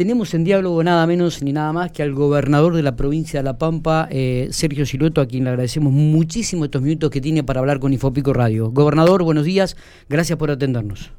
tenemos en diálogo nada menos ni nada más que al gobernador de la provincia de La Pampa, eh, Sergio Silueto, a quien le agradecemos muchísimo estos minutos que tiene para hablar con Infopico Radio. Gobernador, buenos días, gracias por atendernos.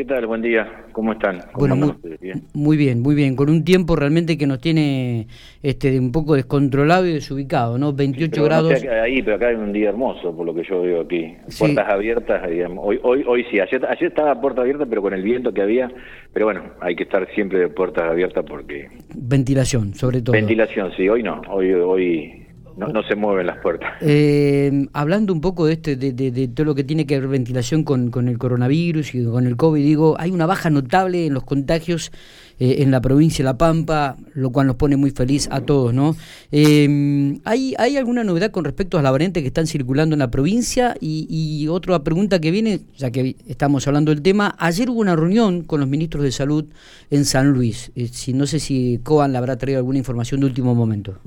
¿Qué tal? Buen día. ¿Cómo están? bueno, muy bien? muy bien, Con un tiempo realmente que nos tiene este un poco descontrolado y desubicado, ¿no? 28 grados. ahí, pero acá hay un día hermoso, por lo que yo veo aquí. Puertas abiertas. Hoy, hoy, hoy sí. Ayer, ayer estaba puerta abierta, pero con el viento que había. Pero bueno, hay que estar siempre de puertas abiertas porque. Ventilación, sobre todo. Ventilación, sí. Hoy no. Hoy, hoy no, se mueven las puertas. Eh, hablando un poco de, este, de, todo lo que tiene que ver ventilación con, el coronavirus y con el COVID, digo, hay una baja notable en los contagios eh, en la provincia de La Pampa, lo cual nos pone muy feliz a todos, ¿no? Eh, ¿hay, ¿Hay alguna novedad con respecto a las variantes que están circulando en la provincia? Y, y otra pregunta que viene, ya que estamos hablando del tema, ayer hubo una reunión con los ministros de salud en San Luis. si, no sé si Coan le habrá traído alguna información de último momento.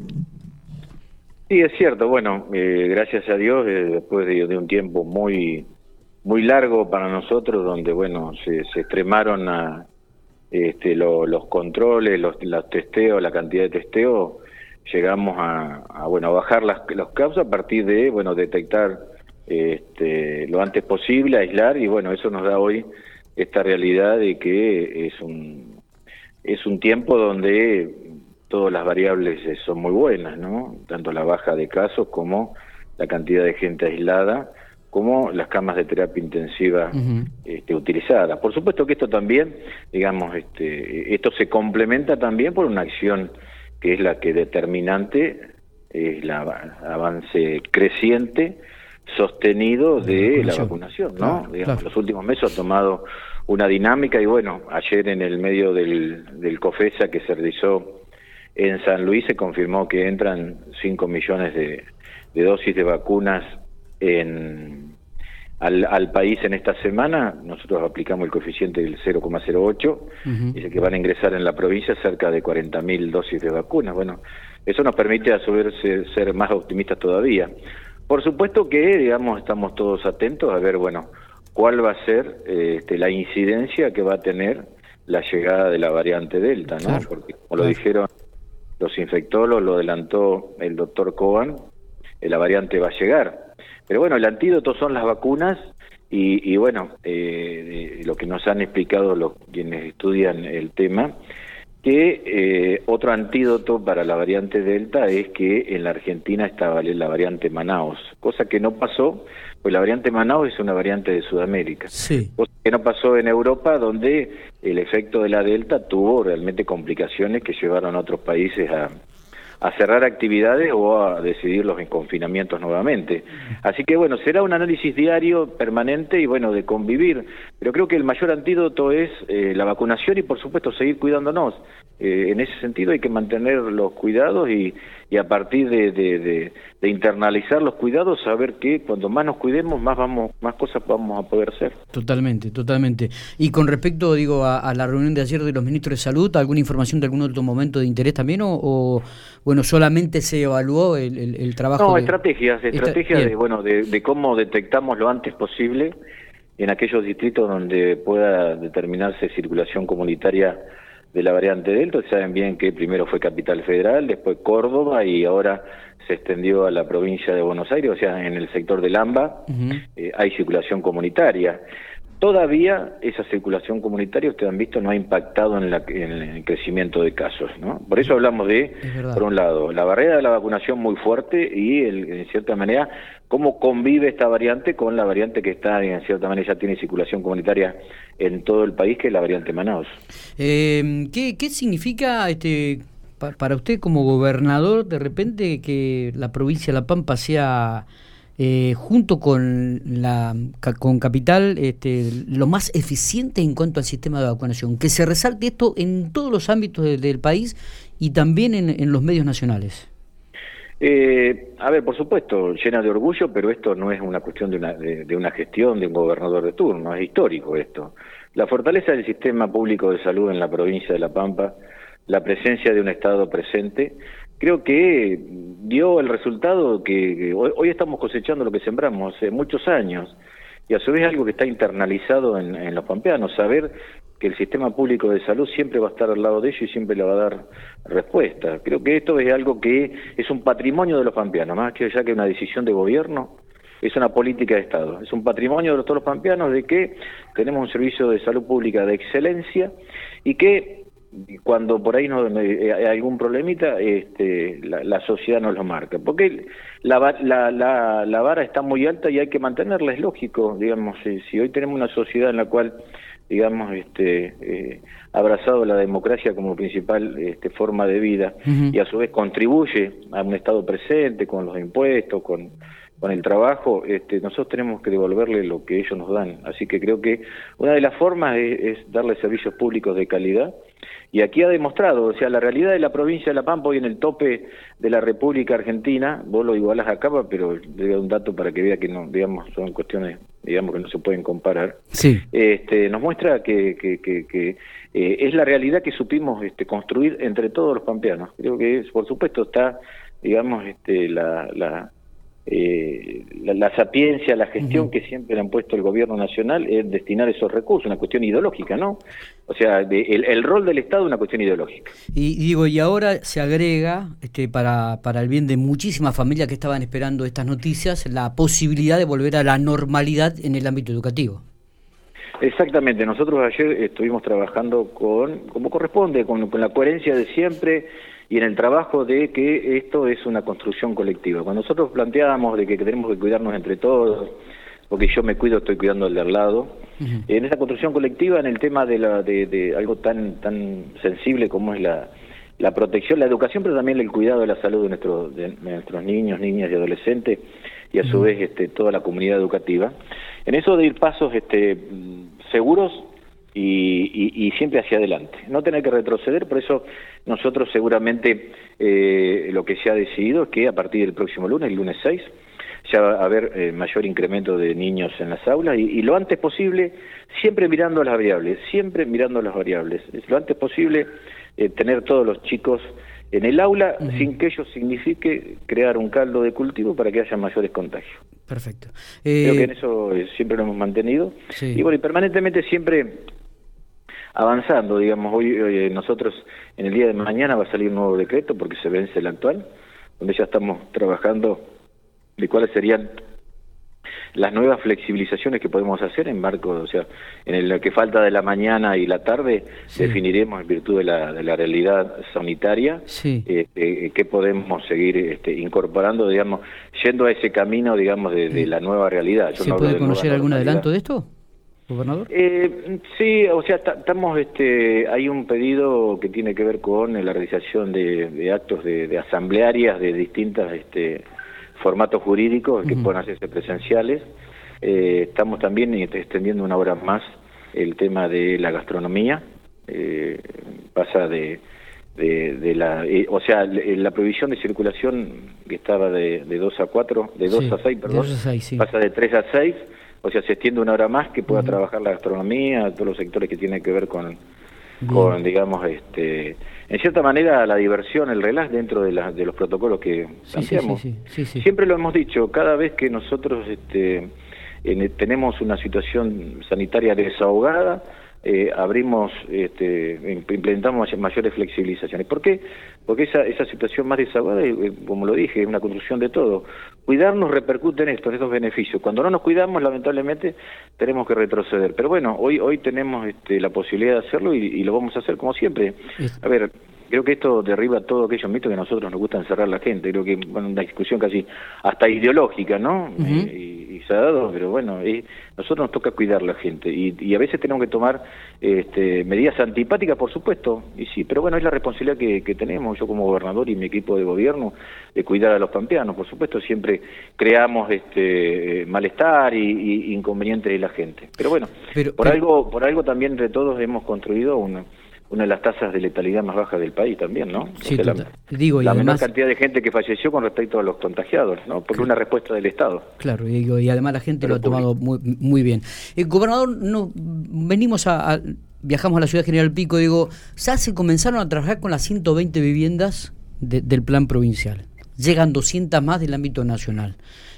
Sí, es cierto. Bueno, eh, gracias a Dios, eh, después de, un tiempo muy muy largo para nosotros, donde bueno se, extremaron a, este, los controles, los, testeos, la cantidad de testeo, llegamos a, bueno a bajar las, los casos a partir de bueno detectar este, lo antes posible, aislar y bueno eso nos da hoy esta realidad de que es un es un tiempo donde todas las variables eh, son muy buenas, ¿no? Tanto la baja de casos como la cantidad de gente aislada, como las camas de terapia intensiva este, utilizadas. Por supuesto que esto también, digamos, este, esto se complementa también por una acción que es la que determinante es el avance creciente sostenido de la vacunación, ¿no? digamos, Los últimos meses ha tomado una dinámica y bueno, ayer en el medio del, del COFESA que se realizó en San Luis se confirmó que entran 5 millones de, dosis de vacunas en, al, país en esta semana. Nosotros aplicamos el coeficiente del 0,08. Dice que van a ingresar en la provincia cerca de 40.000 dosis de vacunas. Bueno, eso nos permite a su vez ser, más optimistas todavía. Por supuesto que, digamos, estamos todos atentos a ver, bueno, cuál va a ser este, la incidencia que va a tener la llegada de la variante Delta, ¿no? Porque, como lo dijeron los infectólogos, lo adelantó el doctor Cohen, eh, la variante va a llegar. Pero bueno, el antídoto son las vacunas y, bueno, eh, lo que nos han explicado los quienes estudian el tema, que eh, otro antídoto para la variante Delta es que en la Argentina está la variante Manaus, cosa que no pasó, pues la variante Manaus es una variante de Sudamérica. Sí que no pasó en Europa, donde el efecto de la Delta tuvo realmente complicaciones que llevaron a otros países a, cerrar actividades o a decidirlos en confinamientos nuevamente. Así que bueno, será un análisis diario, permanente y bueno, de convivir. Pero creo que el mayor antídoto es eh, la vacunación y por supuesto seguir cuidándonos. Eh, en ese sentido hay que mantener los cuidados y, y a partir de, de, internalizar los cuidados, saber que cuando más nos cuidemos, más vamos, más cosas vamos a poder hacer. Totalmente, totalmente. Y con respecto, digo, a, la reunión de ayer de los ministros de salud, ¿alguna información de algún otro momento de interés también o, bueno, solamente se evaluó el, el, trabajo? No, estrategias, estrategias de, bueno, de, de cómo detectamos lo antes posible en aquellos distritos donde pueda determinarse circulación comunitaria de la variante Delta. Saben bien que primero fue Capital Federal, después Córdoba y ahora se extendió a la provincia de Buenos Aires, o sea, en el sector del AMBA eh, hay circulación comunitaria. Todavía esa circulación comunitaria, ustedes han visto, no ha impactado en, el crecimiento de casos. ¿no? Por eso hablamos de, por un lado, la barrera de la vacunación muy fuerte y, el, en cierta manera, cómo convive esta variante con la variante que está, en cierta manera, ya tiene circulación comunitaria en todo el país, que es la variante Manaus. Eh, ¿qué, ¿Qué significa este para usted como gobernador de repente que la provincia de La Pampa sea eh, junto con la con Capital este, lo más eficiente en cuanto al sistema de vacunación. Que se resalte esto en todos los ámbitos del país y también en, los medios nacionales. Eh, a ver, por supuesto, llena de orgullo, pero esto no es una cuestión de una, de una gestión de un gobernador de turno, es histórico esto. La fortaleza del sistema público de salud en la provincia de La Pampa, la presencia de un Estado presente, creo que dio el resultado que, hoy, estamos cosechando lo que sembramos hace muchos años y a su vez algo que está internalizado en, los pampeanos, saber que el sistema público de salud siempre va a estar al lado de ellos y siempre le va a dar respuesta. Creo que esto es algo que es un patrimonio de los pampeanos, más que ya que una decisión de gobierno, es una política de Estado. Es un patrimonio de todos los pampeanos de que tenemos un servicio de salud pública de excelencia y que cuando por ahí no hay algún problemita, este, la, sociedad nos lo marca. Porque la, la, la, vara está muy alta y hay que mantenerla, es lógico, digamos, si hoy tenemos una sociedad en la cual digamos, este, eh, abrazado la democracia como principal este, forma de vida y a su vez contribuye a un Estado presente con los impuestos, con, con el trabajo, este, nosotros tenemos que devolverle lo que ellos nos dan. Así que creo que una de las formas es, darle servicios públicos de calidad. Y aquí ha demostrado, o sea, la realidad de la provincia de La Pampa hoy en el tope de la República Argentina, vos lo igualas acá, pero le doy un dato para que vea que no, digamos, son cuestiones, digamos, que no se pueden comparar. Sí. Este, nos muestra que, que, que, eh, es la realidad que supimos este, construir entre todos los pampeanos. Creo que, por supuesto, está, digamos, este, la, la eh, la, sapiencia, la gestión que siempre le han puesto el gobierno nacional es destinar esos recursos, una cuestión ideológica, ¿no? O sea, el, rol del Estado es una cuestión ideológica. Y digo, y ahora se agrega, este, para, para el bien de muchísimas familias que estaban esperando estas noticias, la posibilidad de volver a la normalidad en el ámbito educativo. Exactamente, nosotros ayer estuvimos trabajando con, como corresponde, con, con la coherencia de siempre, y en el trabajo de que esto es una construcción colectiva. Cuando nosotros planteábamos de que tenemos que cuidarnos entre todos, porque yo me cuido, estoy cuidando al de al lado, en esa construcción colectiva, en el tema de, la, de, algo tan, tan sensible como es la, la protección, la educación, pero también el cuidado de la salud de, nuestro, de nuestros niños, niñas y adolescentes, y a su vez este, toda la comunidad educativa. En eso de ir pasos este, seguros y, siempre hacia adelante. No tener que retroceder, por eso nosotros seguramente eh, lo que se ha decidido es que a partir del próximo lunes, el lunes 6, ya va a haber eh, mayor incremento de niños en las aulas y, lo antes posible, siempre mirando las variables, siempre mirando las variables. Lo antes posible eh, tener todos los chicos en el aula sin que ello signifique crear un caldo de cultivo para que haya mayores contagios. Perfecto. Creo que en eso siempre lo hemos mantenido. Y bueno, y permanentemente siempre avanzando, digamos, hoy, eh, nosotros en el día de mañana va a salir un nuevo decreto porque se vence el actual, donde ya estamos trabajando de cuáles serían las nuevas flexibilizaciones que podemos hacer en marco, o sea, en lo que falta de la mañana y la tarde, definiremos en virtud de la, de la realidad sanitaria sí. Este, qué podemos seguir este, incorporando, digamos, yendo a ese camino, digamos, de, la nueva realidad. ¿Se puede conocer algún adelanto de esto? Gobernador? Eh, sí, o sea, estamos, este, hay un pedido que tiene que ver con la realización de, actos de, asamblearias de distintos este, formatos jurídicos que puedan hacerse presenciales. Eh, estamos también extendiendo una hora más el tema de la gastronomía. Eh, pasa de, de, la, eh, o sea, la prohibición de circulación que estaba de, de 2 a 4, de 2 a 6, perdón, pasa de 3 a 6 o sea, se extiende una hora más que pueda trabajar la gastronomía, todos los sectores que tienen que ver con, con digamos, este, en cierta manera la diversión, el relax dentro de, la, de los protocolos que hacemos. Siempre lo hemos dicho, cada vez que nosotros este, tenemos una situación sanitaria desahogada, eh, abrimos, este, implementamos mayores flexibilizaciones. ¿Por qué? Porque esa, esa situación más desahogada, eh, como lo dije, es una construcción de todo. Cuidarnos repercute en esto, en estos beneficios. Cuando no nos cuidamos, lamentablemente, tenemos que retroceder. Pero bueno, hoy hoy tenemos este, la posibilidad de hacerlo y, lo vamos a hacer como siempre. A ver, creo que esto derriba todo aquellos mitos que a nosotros nos gusta encerrar la gente. Creo que bueno, una discusión casi hasta ideológica, ¿no? y, se ha dado, pero bueno, nosotros nos toca cuidar la gente y, a veces tenemos que tomar este, medidas antipáticas, por supuesto, y sí, pero bueno, es la responsabilidad que, tenemos, yo como gobernador y mi equipo de gobierno, de cuidar a los pampeanos. Por supuesto, siempre creamos este malestar y, inconvenientes de la gente. Pero bueno, por algo por algo también entre todos hemos construido una una de las tasas de letalidad más bajas del país también, ¿no? Sí, la, Digo, y la menor cantidad de gente que falleció con respecto a los contagiados, ¿no? Porque una respuesta del Estado. Claro, y, y además la gente lo ha tomado muy, muy bien. El gobernador, no, venimos a, viajamos a la ciudad General Pico, digo, ya se comenzaron a trabajar con las 120 viviendas del plan provincial. llegan 200 más del ámbito nacional.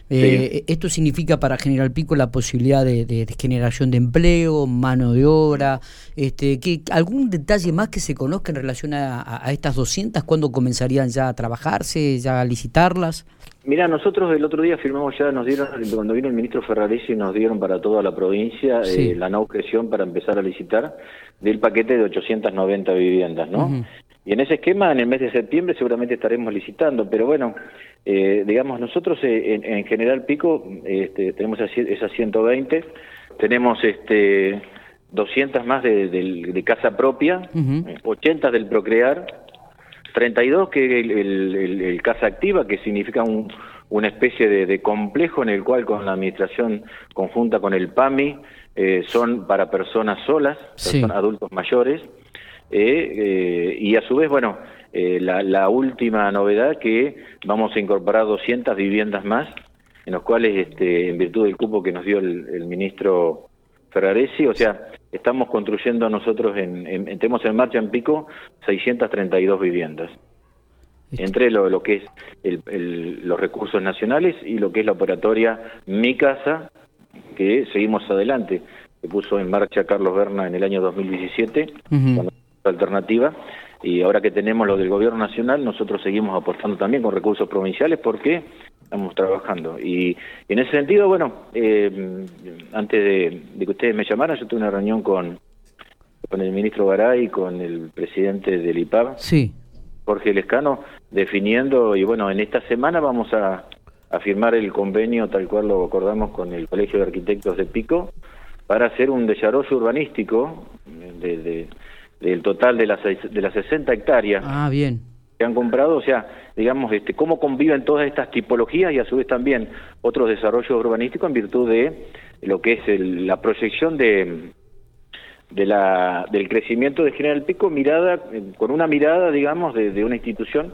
Eh, esto significa para General Pico la posibilidad de, generación de empleo, mano de obra, este, que, algún detalle más que se conozca en relación a, estas 200, ¿cuándo comenzarían ya a trabajarse, ya a licitarlas? Mira, nosotros el otro día firmamos ya, nos dieron, cuando vino el ministro Ferraresi, nos dieron para toda la provincia eh, la no objeción para empezar a licitar del paquete de 890 viviendas, ¿no? Y en ese esquema, en el mes de septiembre seguramente estaremos licitando, pero bueno, eh, digamos, nosotros eh, en, General Pico este, tenemos esas 120, tenemos este 200 más de, casa propia, 80 del Procrear, 32 que el, el, Casa Activa, que significa un, una especie de, complejo en el cual con la administración conjunta con el PAMI eh, son para personas solas, son adultos mayores, eh, eh, y a su vez, bueno, eh, la, última novedad que vamos a incorporar 200 viviendas más, en los cuales, este, en virtud del cupo que nos dio el, ministro Ferraresi, o sea, estamos construyendo nosotros, en, tenemos en marcha en Pico 632 viviendas entre lo, que es los recursos nacionales y lo que es la operatoria Mi Casa, que seguimos adelante. Se puso en marcha Carlos Berna en el año 2017, alternativa y ahora que tenemos lo del gobierno nacional, nosotros seguimos apostando también con recursos provinciales porque estamos trabajando. Y, en ese sentido, bueno, eh, antes de, que ustedes me llamaran, yo tuve una reunión con, con el ministro Garay y con el presidente del IPAB, sí. Jorge Lescano, definiendo, y bueno, en esta semana vamos a, a firmar el convenio tal cual lo acordamos con el Colegio de Arquitectos de Pico para hacer un desarrollo urbanístico de del total de las, de las 60 hectáreas ah, bien. que han comprado, o sea, digamos, este, cómo conviven todas estas tipologías y a su vez también otros desarrollos urbanísticos en virtud de lo que es la proyección de, de la, del crecimiento de General Pico mirada, con una mirada, digamos, de, de una institución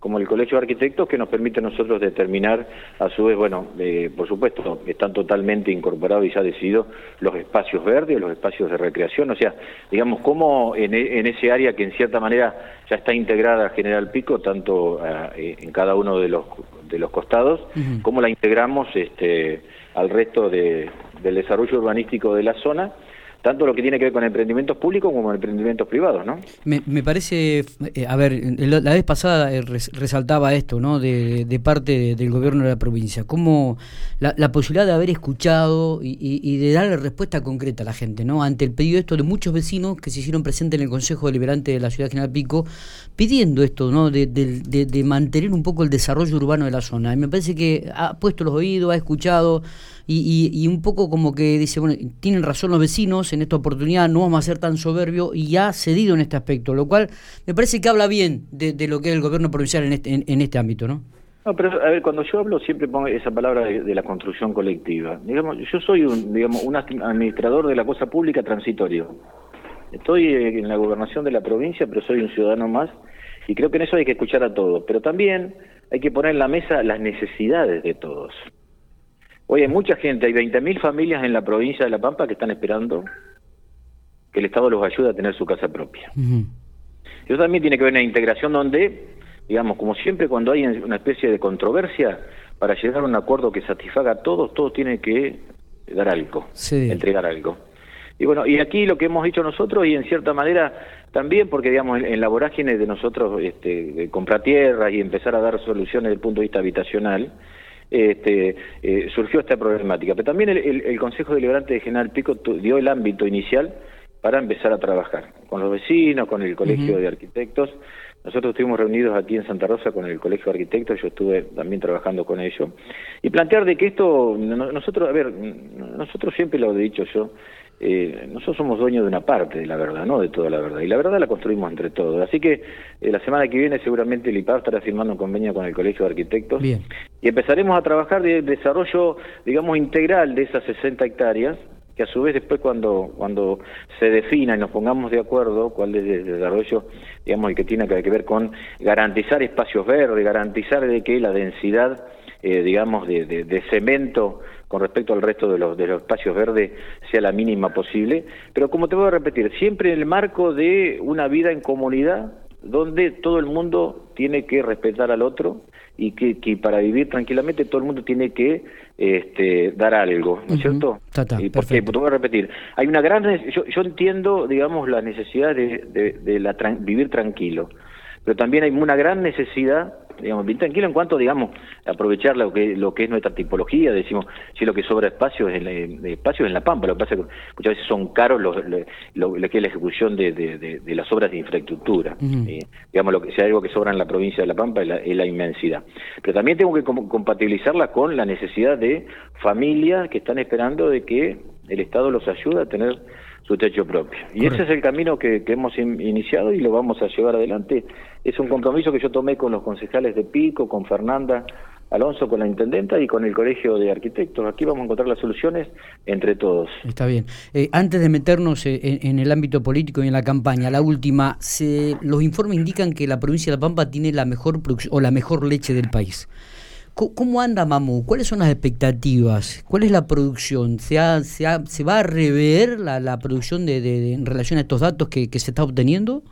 como el Colegio de Arquitectos, que nos permite a nosotros determinar, a su vez, bueno, eh, por supuesto, están totalmente incorporados y ya decididos los espacios verdes, los espacios de recreación, o sea, digamos, cómo en, en ese área que en cierta manera ya está integrada General Pico, tanto eh, en cada uno de los, de los costados, cómo la integramos este, al resto de, del desarrollo urbanístico de la zona, tanto lo que tiene que ver con emprendimientos públicos como emprendimientos privados, ¿no? Me, parece, eh, a ver, la vez pasada eh, resaltaba esto, ¿no? De, parte del gobierno de la provincia, como la, posibilidad de haber escuchado y, de darle respuesta concreta a la gente, ¿no? Ante el pedido esto de muchos vecinos que se hicieron presentes en el Consejo Deliberante de la Ciudad General Pico, pidiendo esto, ¿no? De, de mantener un poco el desarrollo urbano de la zona. Y me parece que ha puesto los oídos, ha escuchado y, un poco como que dice, bueno, tienen razón los vecinos, en esta oportunidad no vamos a ser tan soberbios y ha cedido en este aspecto, lo cual me parece que habla bien de, lo que es el gobierno provincial en este, en, este ámbito, ¿no? No, pero a ver, cuando yo hablo siempre pongo esa palabra de, la construcción colectiva. Digamos, yo soy un, digamos, un administrador de la cosa pública transitorio. Estoy en la gobernación de la provincia, pero soy un ciudadano más y creo que en eso hay que escuchar a todos. Pero también hay que poner en la mesa las necesidades de todos. Hoy hay mucha gente, hay 20.000 familias en la provincia de La Pampa que están esperando que el Estado los ayude a tener su casa propia. Eso también tiene que ver una integración donde, digamos, como siempre cuando hay una especie de controversia, para llegar a un acuerdo que satisfaga a todos, todos tienen que dar algo, entregar algo. Y bueno, y aquí lo que hemos dicho nosotros, y en cierta manera también, porque digamos, en, la vorágine de nosotros este, comprar tierras y empezar a dar soluciones desde el punto de vista habitacional, este, eh, surgió esta problemática. Pero también el, Consejo Deliberante de General Pico dio el ámbito inicial para empezar a trabajar con los vecinos, con el Colegio de Arquitectos. Nosotros estuvimos reunidos aquí en Santa Rosa con el Colegio de Arquitectos, yo estuve también trabajando con ellos. Y plantear de que esto, nosotros, a ver, nosotros siempre lo he dicho yo, eh, nosotros somos dueños de una parte de la verdad, no de toda la verdad. Y la verdad la construimos entre todos. Así que eh, la semana que viene seguramente el IPAB estará firmando un convenio con el Colegio de Arquitectos. Y empezaremos a trabajar de desarrollo, digamos, integral de esas 60 hectáreas, que a su vez después cuando, cuando se defina y nos pongamos de acuerdo cuál es el desarrollo, digamos, el que tiene que ver con garantizar espacios verdes, garantizar de que la densidad, eh, digamos, de, de cemento con respecto al resto de los, de los espacios verdes sea la mínima posible, pero como te voy a repetir, siempre en el marco de una vida en comunidad donde todo el mundo tiene que respetar al otro y que, para vivir tranquilamente todo el mundo tiene que este, dar algo, ¿no es cierto? y porque, te voy a repetir, hay una gran, yo, yo entiendo, digamos, la necesidad de, de, la, vivir tranquilo, pero también hay una gran necesidad digamos, bien tranquilo en cuanto, digamos, aprovechar lo que, lo que es nuestra tipología, decimos, si lo que sobra espacio es en, espacio en la Pampa, lo que pasa es que muchas veces son caros los, lo, que es la ejecución de, de, las obras de infraestructura. Eh, digamos, lo que si hay algo que sobra en la provincia de La Pampa es la, inmensidad. Pero también tengo que compatibilizarla con la necesidad de familias que están esperando de que el Estado los ayude a tener su techo propio. Y ese es el camino que, hemos iniciado y lo vamos a llevar adelante. Es un compromiso que yo tomé con los concejales de Pico, con Fernanda Alonso, con la intendenta y con el Colegio de Arquitectos. Aquí vamos a encontrar las soluciones entre todos. Está bien. Eh, antes de meternos eh, en, el ámbito político y en la campaña, la última, se, los informes indican que la provincia de La Pampa tiene la mejor o la mejor leche del país. ¿Cómo anda Mamu? ¿Cuáles son las expectativas? ¿Cuál es la producción? ¿Se, se, se va a rever la, producción de, en relación a estos datos que, se está obteniendo?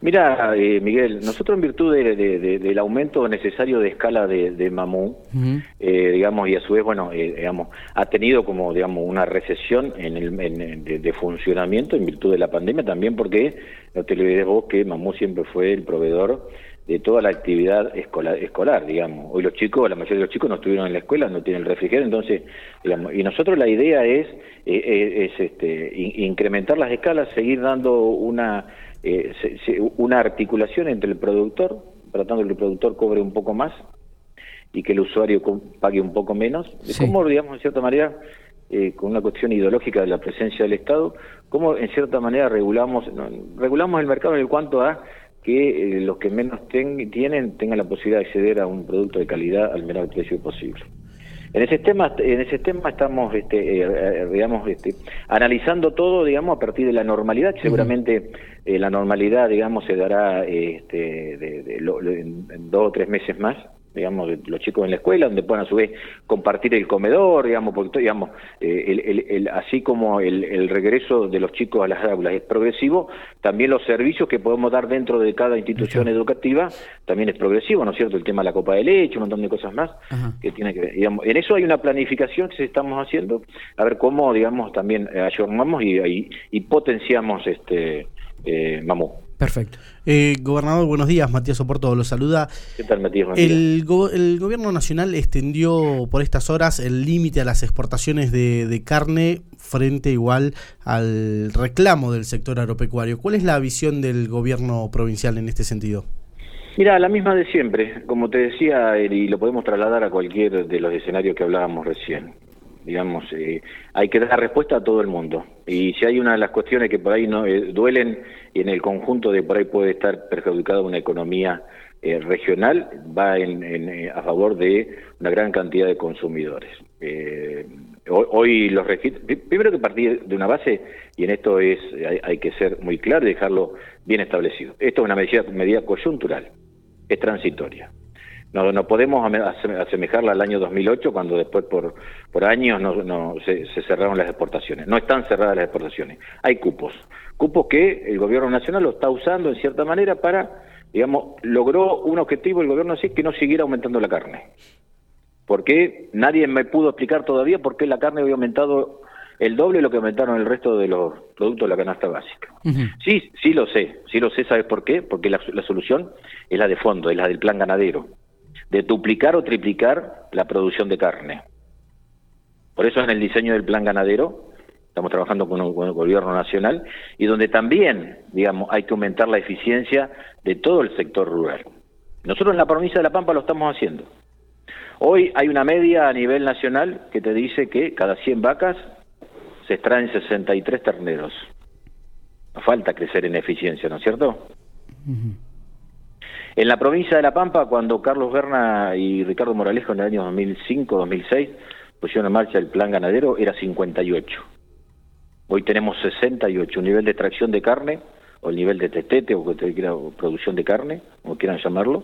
Mira, eh, Miguel, nosotros en virtud del aumento necesario de escala de, Mamu, eh, digamos, y a su vez, bueno, eh, digamos, ha tenido como, digamos, una recesión en el, de, funcionamiento en virtud de la pandemia, también porque, no te olvides vos que Mamu siempre fue el proveedor de toda la actividad escolar, escolar, digamos. Hoy los chicos, la mayoría de los chicos no estuvieron en la escuela, no tienen el refrigerio, entonces, digamos, y nosotros la idea es, eh, eh, es este, incrementar las escalas, seguir dando una, eh, una articulación entre el productor, tratando que el productor cobre un poco más y que el usuario pague un poco menos. ¿Cómo, digamos, en cierta manera, con una cuestión ideológica de la presencia del Estado, cómo en cierta manera regulamos, regulamos el mercado en el cuanto a que eh, los que menos tienen tengan la posibilidad de acceder a un producto de calidad al menor precio posible. En ese tema, en ese tema estamos, este, eh, eh, digamos, este, analizando todo, digamos, a partir de la normalidad. Seguramente la normalidad, digamos, se dará este, de, en dos o tres meses más digamos, los chicos en la escuela, donde puedan a su vez compartir el comedor, digamos, porque, digamos, eh, el, así como el, regreso de los chicos a las aulas es progresivo, también los servicios que podemos dar dentro de cada institución educativa también es progresivo, ¿no es cierto? El tema de la copa de leche, un montón de cosas más que tiene que ver. Digamos, en eso hay una planificación que estamos haciendo, a ver cómo, digamos, también ayornamos y, y, potenciamos este eh, Mamú. Perfecto. Eh, gobernador, buenos días. Matías Oporto lo saluda. ¿Qué tal, Matías? El, el, gobierno nacional extendió por estas horas el límite a las exportaciones de, carne frente igual al reclamo del sector agropecuario. ¿Cuál es la visión del gobierno provincial en este sentido? Mira, la misma de siempre. Como te decía, y lo podemos trasladar a cualquier de los escenarios que hablábamos recién digamos, eh, hay que dar respuesta a todo el mundo. Y si hay una de las cuestiones que por ahí no eh, duelen y en el conjunto de por ahí puede estar perjudicada una economía eh, regional, va en, a favor de una gran cantidad de consumidores. hoy, los registros, primero que partir de una base, y en esto es hay, que ser muy claro y dejarlo bien establecido. Esto es una medida, medida coyuntural, es transitoria. No, no podemos asemejarla al año 2008 cuando después por, por años no, no se, cerraron las exportaciones. No están cerradas las exportaciones. Hay cupos. Cupos que el gobierno nacional lo está usando en cierta manera para, digamos, logró un objetivo el gobierno así que no siguiera aumentando la carne. Porque nadie me pudo explicar todavía por qué la carne había aumentado el doble de lo que aumentaron el resto de los productos de la canasta básica. Sí, sí lo sé, sí lo sé, ¿sabes por qué? Porque la, la solución es la de fondo, es la del plan ganadero de duplicar o triplicar la producción de carne. Por eso en el diseño del plan ganadero estamos trabajando con, el gobierno nacional y donde también, digamos, hay que aumentar la eficiencia de todo el sector rural. Nosotros en la provincia de La Pampa lo estamos haciendo. Hoy hay una media a nivel nacional que te dice que cada 100 vacas se extraen 63 terneros. Nos falta crecer en eficiencia, ¿no es cierto? En la provincia de La Pampa, cuando Carlos Berna y Ricardo Moralejo en el año 2005-2006 pusieron en marcha el plan ganadero, era 58. Hoy tenemos 68, un nivel de extracción de carne, o el nivel de testete, o, o producción de carne, como quieran llamarlo,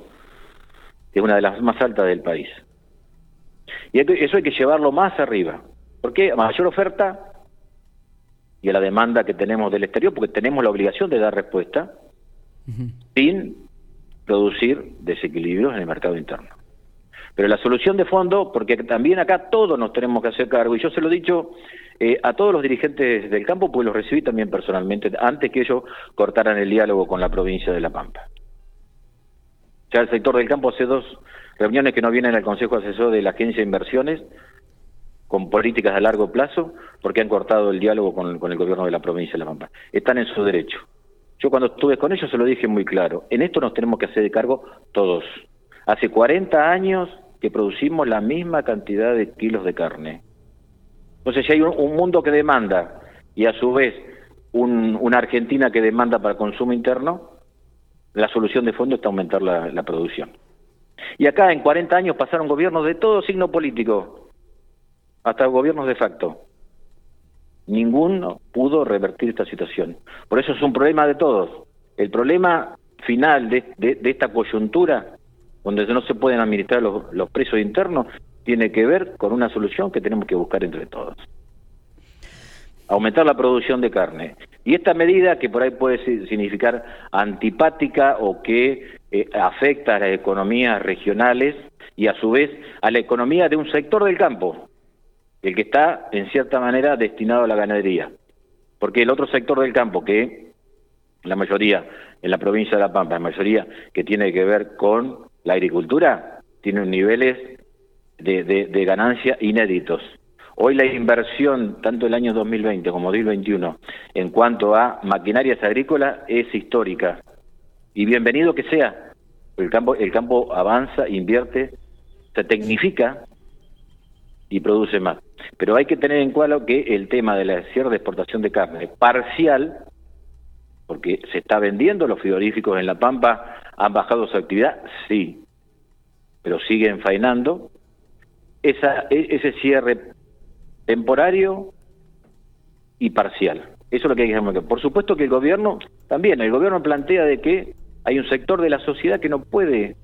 es una de las más altas del país. Y eso hay que llevarlo más arriba. porque A mayor oferta y a la demanda que tenemos del exterior, porque tenemos la obligación de dar respuesta, sin producir desequilibrios en el mercado interno. Pero la solución de fondo, porque también acá todos nos tenemos que hacer cargo, y yo se lo he dicho eh, a todos los dirigentes del campo, pues los recibí también personalmente, antes que ellos cortaran el diálogo con la provincia de La Pampa. Ya el sector del campo hace dos reuniones que no vienen al Consejo Asesor de la Agencia de Inversiones con políticas a largo plazo porque han cortado el diálogo con, el gobierno de la provincia de La Pampa. Están en su derecho. Yo cuando estuve con ellos se lo dije muy claro. En esto nos tenemos que hacer de cargo todos. Hace 40 años que producimos la misma cantidad de kilos de carne. Entonces, si hay un, mundo que demanda y a su vez una Argentina que demanda para consumo interno, la solución de fondo está aumentar la, producción. Y acá en 40 años pasaron gobiernos de todo signo político, hasta gobiernos de facto. Ninguno pudo revertir esta situación. Por eso es un problema de todos. El problema final de, esta coyuntura, donde no se pueden administrar los, los presos internos, tiene que ver con una solución que tenemos que buscar entre todos. Aumentar la producción de carne. Y esta medida, que por ahí puede significar antipática o que eh, afecta a las economías regionales y a su vez a la economía de un sector del campo, el que está en cierta manera destinado a la ganadería. Porque el otro sector del campo, que la mayoría en la provincia de La Pampa, la mayoría que tiene que ver con la agricultura, tiene niveles de, de ganancia inéditos. Hoy la inversión, tanto el año 2020 como 2021, en cuanto a maquinarias agrícolas, es histórica. Y bienvenido que sea. El campo, el campo avanza, invierte, se tecnifica y produce más. Pero hay que tener en cuenta que el tema de la cierre de exportación de carne parcial, porque se está vendiendo, los frigoríficos en La Pampa han bajado su actividad, sí, pero siguen faenando. Esa, e, ese cierre temporario y parcial. Eso es lo que hay que hacer. Por supuesto que el gobierno, también, el gobierno plantea de que hay un sector de la sociedad que no puede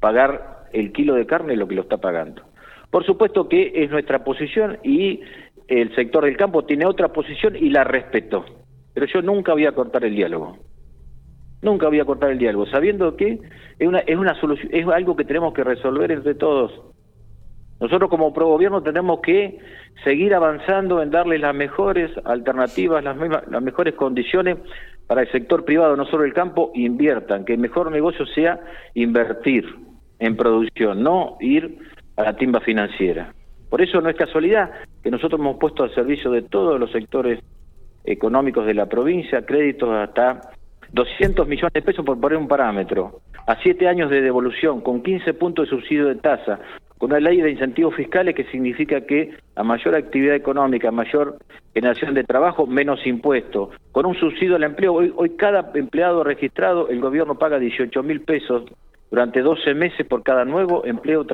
pagar el kilo de carne lo que lo está pagando. Por supuesto que es nuestra posición y el sector del campo tiene otra posición y la respeto. Pero yo nunca voy a cortar el diálogo. Nunca voy a cortar el diálogo, sabiendo que es una, es una solución, es algo que tenemos que resolver entre todos. Nosotros como pro gobierno tenemos que seguir avanzando en darle las mejores alternativas, las, las mejores condiciones para el sector privado, no solo el campo, inviertan, que el mejor negocio sea invertir en producción, no ir a la timba financiera. Por eso no es casualidad que nosotros hemos puesto al servicio de todos los sectores económicos de la provincia créditos hasta 200 millones de pesos por poner un parámetro, a siete años de devolución, con 15 puntos de subsidio de tasa, con una ley de incentivos fiscales que significa que a mayor actividad económica, mayor generación de trabajo, menos impuestos. Con un subsidio al empleo, hoy, hoy cada empleado registrado, el gobierno paga 18 mil pesos durante 12 meses por cada nuevo empleo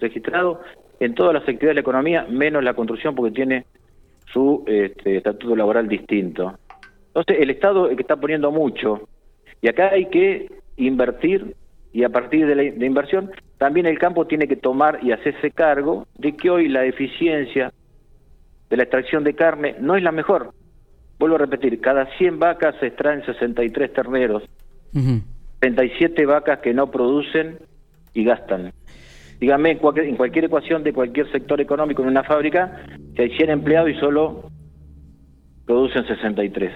registrado en todas las actividades de la economía, menos la construcción porque tiene su este, estatuto laboral distinto. Entonces, el Estado es que está poniendo mucho, y acá hay que invertir y a partir de la inversión también el campo tiene que tomar y hacerse cargo de que hoy la eficiencia de la extracción de carne no es la mejor. Vuelvo a repetir, cada 100 vacas se extraen 63 terneros, 37 vacas que no producen y gastan. Dígame, en cualquier, ecuación de cualquier sector económico en una fábrica, que hay 100 empleados y solo producen 63.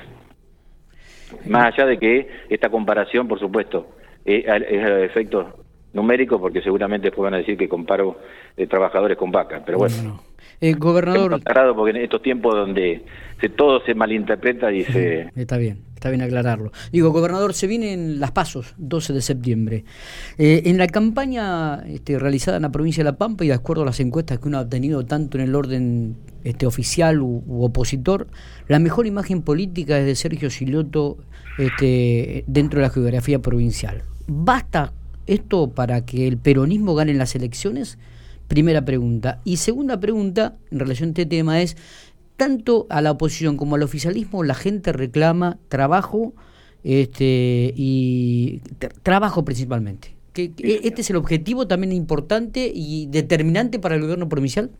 Más allá de que esta comparación, por supuesto, es el efecto numérico, porque seguramente después van a decir que comparo de trabajadores con vacas, pero bueno. El gobernador... porque en estos tiempos donde se, todo se malinterpreta y se... Está bien, está bien aclararlo. Digo, gobernador, se vienen las pasos, 12 de septiembre. Eh, en la campaña este, realizada en la provincia de La Pampa y de acuerdo a las encuestas que uno ha tenido tanto en el orden este, oficial u, opositor, la mejor imagen política es de Sergio Siloto este, dentro de la geografía provincial. ¿Basta esto para que el peronismo gane las elecciones? Primera pregunta. Y segunda pregunta, en relación a este tema, es, tanto a la oposición como al oficialismo, la gente reclama trabajo este, y trabajo principalmente. ¿Que, ¿Este es el objetivo también importante y determinante para el gobierno provincial?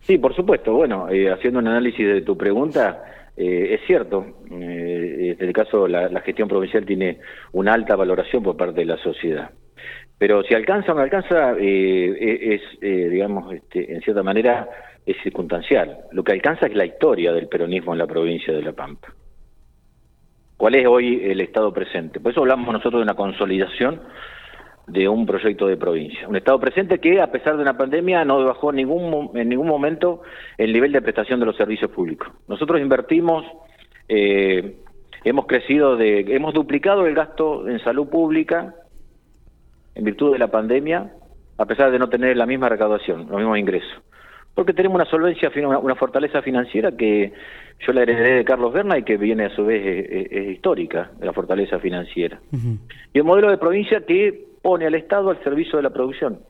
Sí, por supuesto. Bueno, eh, haciendo un análisis de tu pregunta, eh, es cierto, eh, en este caso la, gestión provincial tiene una alta valoración por parte de la sociedad. Pero si alcanza o no alcanza, eh, es, digamos, este, en cierta manera, es circunstancial. Lo que alcanza es la historia del peronismo en la provincia de La Pampa. ¿Cuál es hoy el estado presente? Por eso hablamos nosotros de una consolidación de un proyecto de provincia. Un Estado presente que, a pesar de una pandemia, no bajó ningún, en ningún momento el nivel de prestación de los servicios públicos. Nosotros invertimos, eh, hemos crecido, de, hemos duplicado el gasto en salud pública en virtud de la pandemia, a pesar de no tener la misma recaudación, los mismos ingresos. Porque tenemos una solvencia, una, fortaleza financiera que yo la heredé de Carlos Berna y que viene a su vez es, histórica, de la fortaleza financiera. Y el modelo de provincia que pone al Estado al servicio de la producción.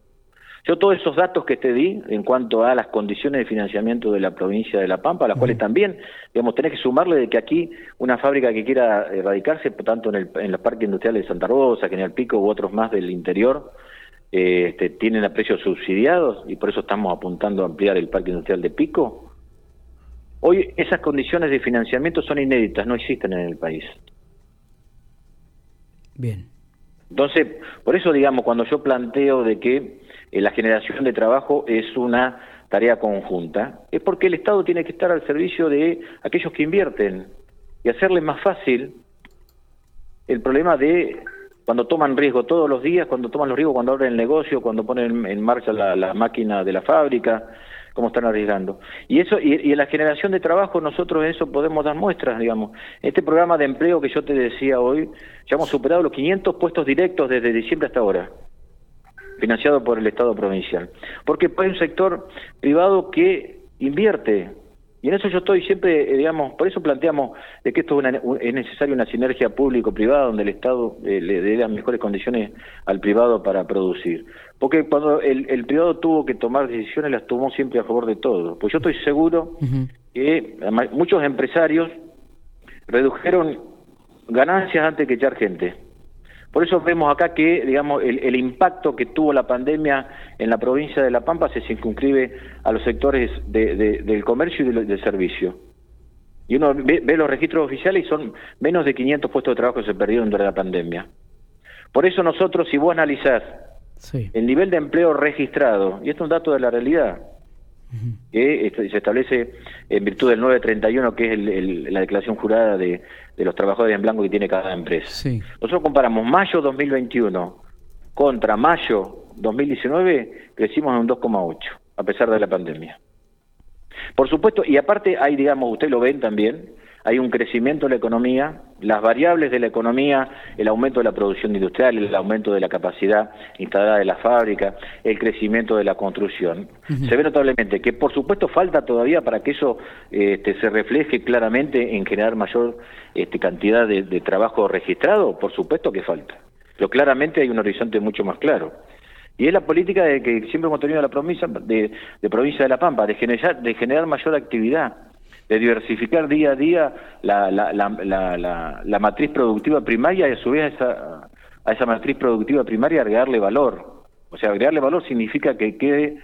Yo todos esos datos que te di en cuanto a las condiciones de financiamiento de la provincia de La Pampa, a las cuales también, digamos, tenés que sumarle de que aquí una fábrica que quiera erradicarse, tanto en, el, en los parques industriales de Santa Rosa, General Pico u otros más del interior, eh, este, tienen a precios subsidiados y por eso estamos apuntando a ampliar el parque industrial de Pico. Hoy esas condiciones de financiamiento son inéditas, no existen en el país. Bien. Entonces, por eso, digamos, cuando yo planteo de que eh, la generación de trabajo es una tarea conjunta, es porque el Estado tiene que estar al servicio de aquellos que invierten y hacerles más fácil el problema de cuando toman riesgo todos los días, cuando toman los riesgos, cuando abren el negocio, cuando ponen en marcha la máquina de la fábrica, cómo están arriesgando. Y eso y, en la generación de trabajo nosotros eso podemos dar muestras, digamos. Este programa de empleo que yo te decía hoy, ya hemos superado los 500 puestos directos desde diciembre hasta ahora, financiado por el Estado provincial. Porque hay un sector privado que invierte y en eso yo estoy siempre, eh, digamos, por eso planteamos de que esto es, una, es necesaria una sinergia público-privada donde el Estado eh, le dé las mejores condiciones al privado para producir. Porque cuando el, privado tuvo que tomar decisiones, las tomó siempre a favor de todos. Pues yo estoy seguro que muchos empresarios redujeron ganancias antes que echar gente. Por eso vemos acá que, digamos, el, impacto que tuvo la pandemia en la provincia de La Pampa se circunscribe a los sectores del comercio y del, servicio. Y uno ve, los registros oficiales y son menos de 500 puestos de trabajo que se perdieron durante la pandemia. Por eso nosotros, si vos analizás el nivel de empleo registrado, y esto es un dato de la realidad, que se establece en virtud del 931, que es la declaración jurada de, los trabajadores en blanco que tiene cada empresa. Nosotros comparamos mayo 2021 contra mayo 2019, crecimos en un 2,8, a pesar de la pandemia. Por supuesto, y aparte hay, digamos, usted lo ven también, hay un crecimiento de la economía, las variables de la economía, el aumento de la producción industrial, el aumento de la capacidad instalada de la fábrica, el crecimiento de la construcción. Se ve notablemente que por supuesto falta todavía para que eso este, se refleje claramente en generar mayor este, cantidad de, trabajo registrado, por supuesto que falta. Pero claramente hay un horizonte mucho más claro. Y es la política de que siempre hemos tenido la provincia de, de provincia de La Pampa, de generar, de generar mayor actividad de diversificar día a día la, la, la, la, matriz productiva primaria y a su vez a esa, a esa matriz productiva primaria agregarle valor. O sea, agregarle valor significa que quede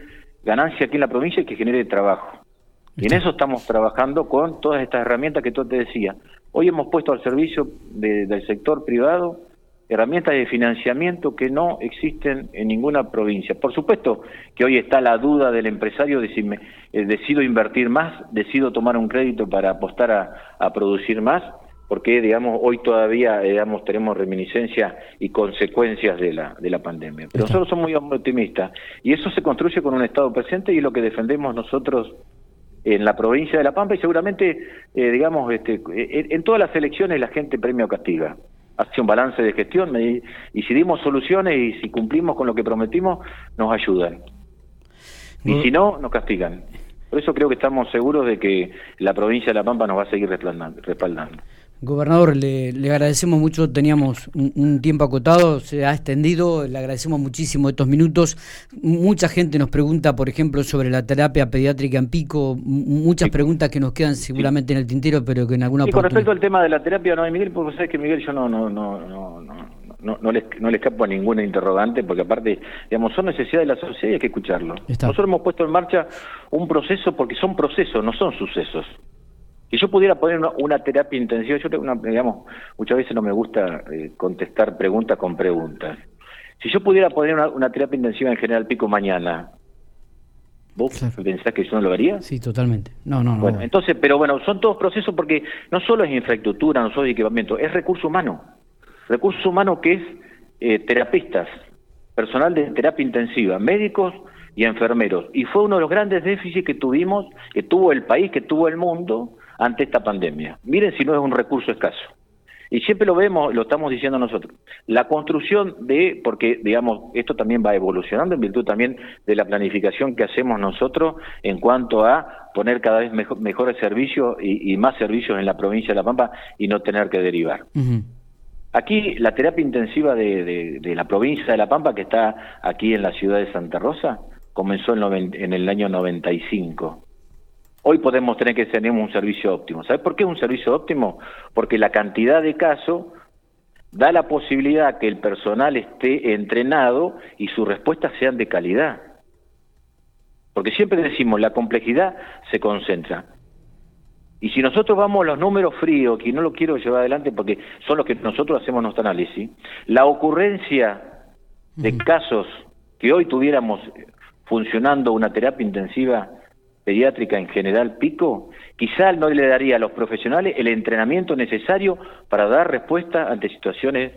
ganancia aquí en la provincia y que genere trabajo. Y en eso estamos trabajando con todas estas herramientas que tú te decía. Hoy hemos puesto al servicio del sector privado herramientas de financiamiento que no existen en ninguna provincia. Por supuesto que hoy está la duda del empresario de si me, eh, decido invertir más, decido tomar un crédito para apostar a, producir más, porque digamos hoy todavía digamos tenemos reminiscencias y consecuencias de la de la pandemia. Pero nosotros somos muy optimistas y eso se construye con un estado presente y es lo que defendemos nosotros en la provincia de La Pampa y seguramente eh, digamos este en, todas las elecciones la gente premia o castiga hace un balance de gestión y si dimos soluciones y si cumplimos con lo que prometimos, nos ayudan. Y si no, nos castigan. Por eso creo que estamos seguros de que la provincia de La Pampa nos va a seguir respaldando. Gobernador, le, agradecemos mucho, teníamos un, tiempo acotado, se ha extendido, le agradecemos muchísimo estos minutos. Mucha gente nos pregunta, por ejemplo, sobre la terapia pediátrica en Pico, muchas preguntas que nos quedan seguramente en el tintero, pero que en alguna Y con respecto al tema de la terapia, no, Miguel, porque sabes que Miguel yo no, no, no, no, no, no, le, no le escapo a ninguna interrogante, porque aparte, digamos, son necesidades de la sociedad y hay que escucharlo. Nosotros hemos puesto en marcha un proceso porque son procesos, no son sucesos. Si yo pudiera poner una, terapia intensiva, yo una, digamos, muchas veces no me gusta eh, contestar preguntas con preguntas. Si yo pudiera poner una, terapia intensiva en General Pico mañana, ¿Vos pensás que yo no lo haría? Sí, totalmente. No, no, no. Bueno, entonces, pero bueno, son todos procesos porque no solo es infraestructura, no solo es equipamiento, es recurso humano. Recurso humano que es eh, terapistas, personal de terapia intensiva, médicos y enfermeros. Y fue uno de los grandes déficits que tuvimos, que tuvo el país, que tuvo el mundo ante esta pandemia. Miren si no es un recurso escaso. Y siempre lo vemos, lo estamos diciendo nosotros. La construcción de, porque digamos, esto también va evolucionando en virtud también de la planificación que hacemos nosotros en cuanto a poner cada vez mejores servicios y, más servicios en la provincia de La Pampa y no tener que derivar. Aquí la terapia intensiva de, la provincia de La Pampa, que está aquí en la ciudad de Santa Rosa, comenzó en, en el año 95 Hoy podemos tener que tener un servicio óptimo. ¿Sabes por qué es un servicio óptimo? Porque la cantidad de casos da la posibilidad que el personal esté entrenado y sus respuestas sean de calidad. Porque siempre decimos, la complejidad se concentra. Y si nosotros vamos a los números fríos, que no lo quiero llevar adelante porque son los que nosotros hacemos nuestro análisis, la ocurrencia de casos que hoy tuviéramos funcionando una terapia intensiva pediátrica en general pico, quizá no le daría a los profesionales el entrenamiento necesario para dar respuesta ante situaciones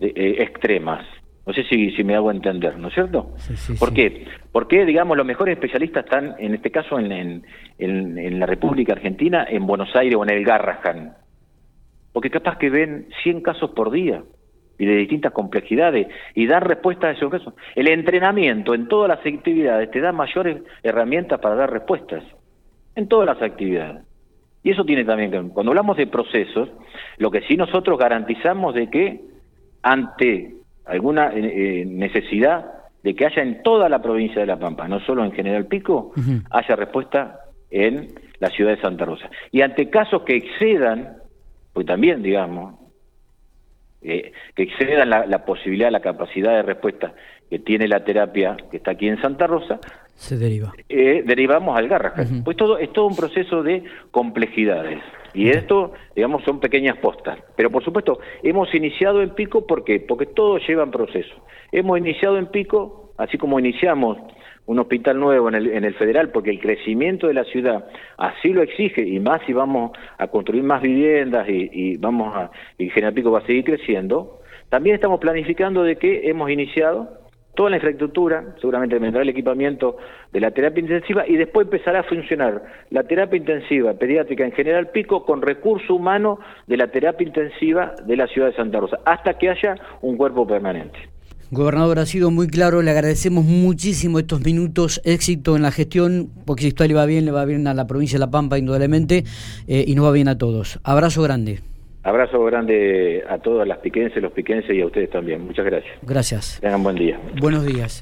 eh, extremas. No sé si, si me hago entender, ¿no es cierto? ¿Por qué? Porque, digamos, los mejores especialistas están, en este caso, en, en, en, la República Argentina, en Buenos Aires o en el Garrahan. Porque capaz que ven 100 casos por día y de distintas complejidades y dar respuesta a esos casos. El entrenamiento en todas las actividades te da mayores herramientas para dar respuestas, en todas las actividades. Y eso tiene también que cuando hablamos de procesos, lo que sí nosotros garantizamos de que ante alguna eh, eh, necesidad de que haya en toda la provincia de La Pampa, no solo en General Pico, haya respuesta en la ciudad de Santa Rosa. Y ante casos que excedan, pues también, digamos, eh, que excedan la, posibilidad, la capacidad de respuesta que tiene la terapia que está aquí en Santa Rosa, se deriva. Eh, derivamos al Garrahan. Pues todo es todo un proceso de complejidades. Y esto, digamos, son pequeñas postas. Pero por supuesto, hemos iniciado en pico, ¿por qué? Porque todo lleva en proceso. Hemos iniciado en pico, así como iniciamos un hospital nuevo en el, en el federal, porque el crecimiento de la ciudad así lo exige, y más si vamos a construir más viviendas y, vamos a, y General Pico va a seguir creciendo, también estamos planificando de que hemos iniciado toda la infraestructura, seguramente vendrá el equipamiento de la terapia intensiva y después empezará a funcionar la terapia intensiva pediátrica en General Pico con recurso humano de la terapia intensiva de la ciudad de Santa Rosa, hasta que haya un cuerpo permanente. Gobernador, ha sido muy claro, le agradecemos muchísimo estos minutos, éxito en la gestión, porque si esto le va bien, le va bien a la provincia de La Pampa, indudablemente, eh, y nos va bien a todos. Abrazo grande. Abrazo grande a todas las piquenses, los piquenses y a ustedes también. Muchas gracias. Gracias. Tengan buen día. Buenos días.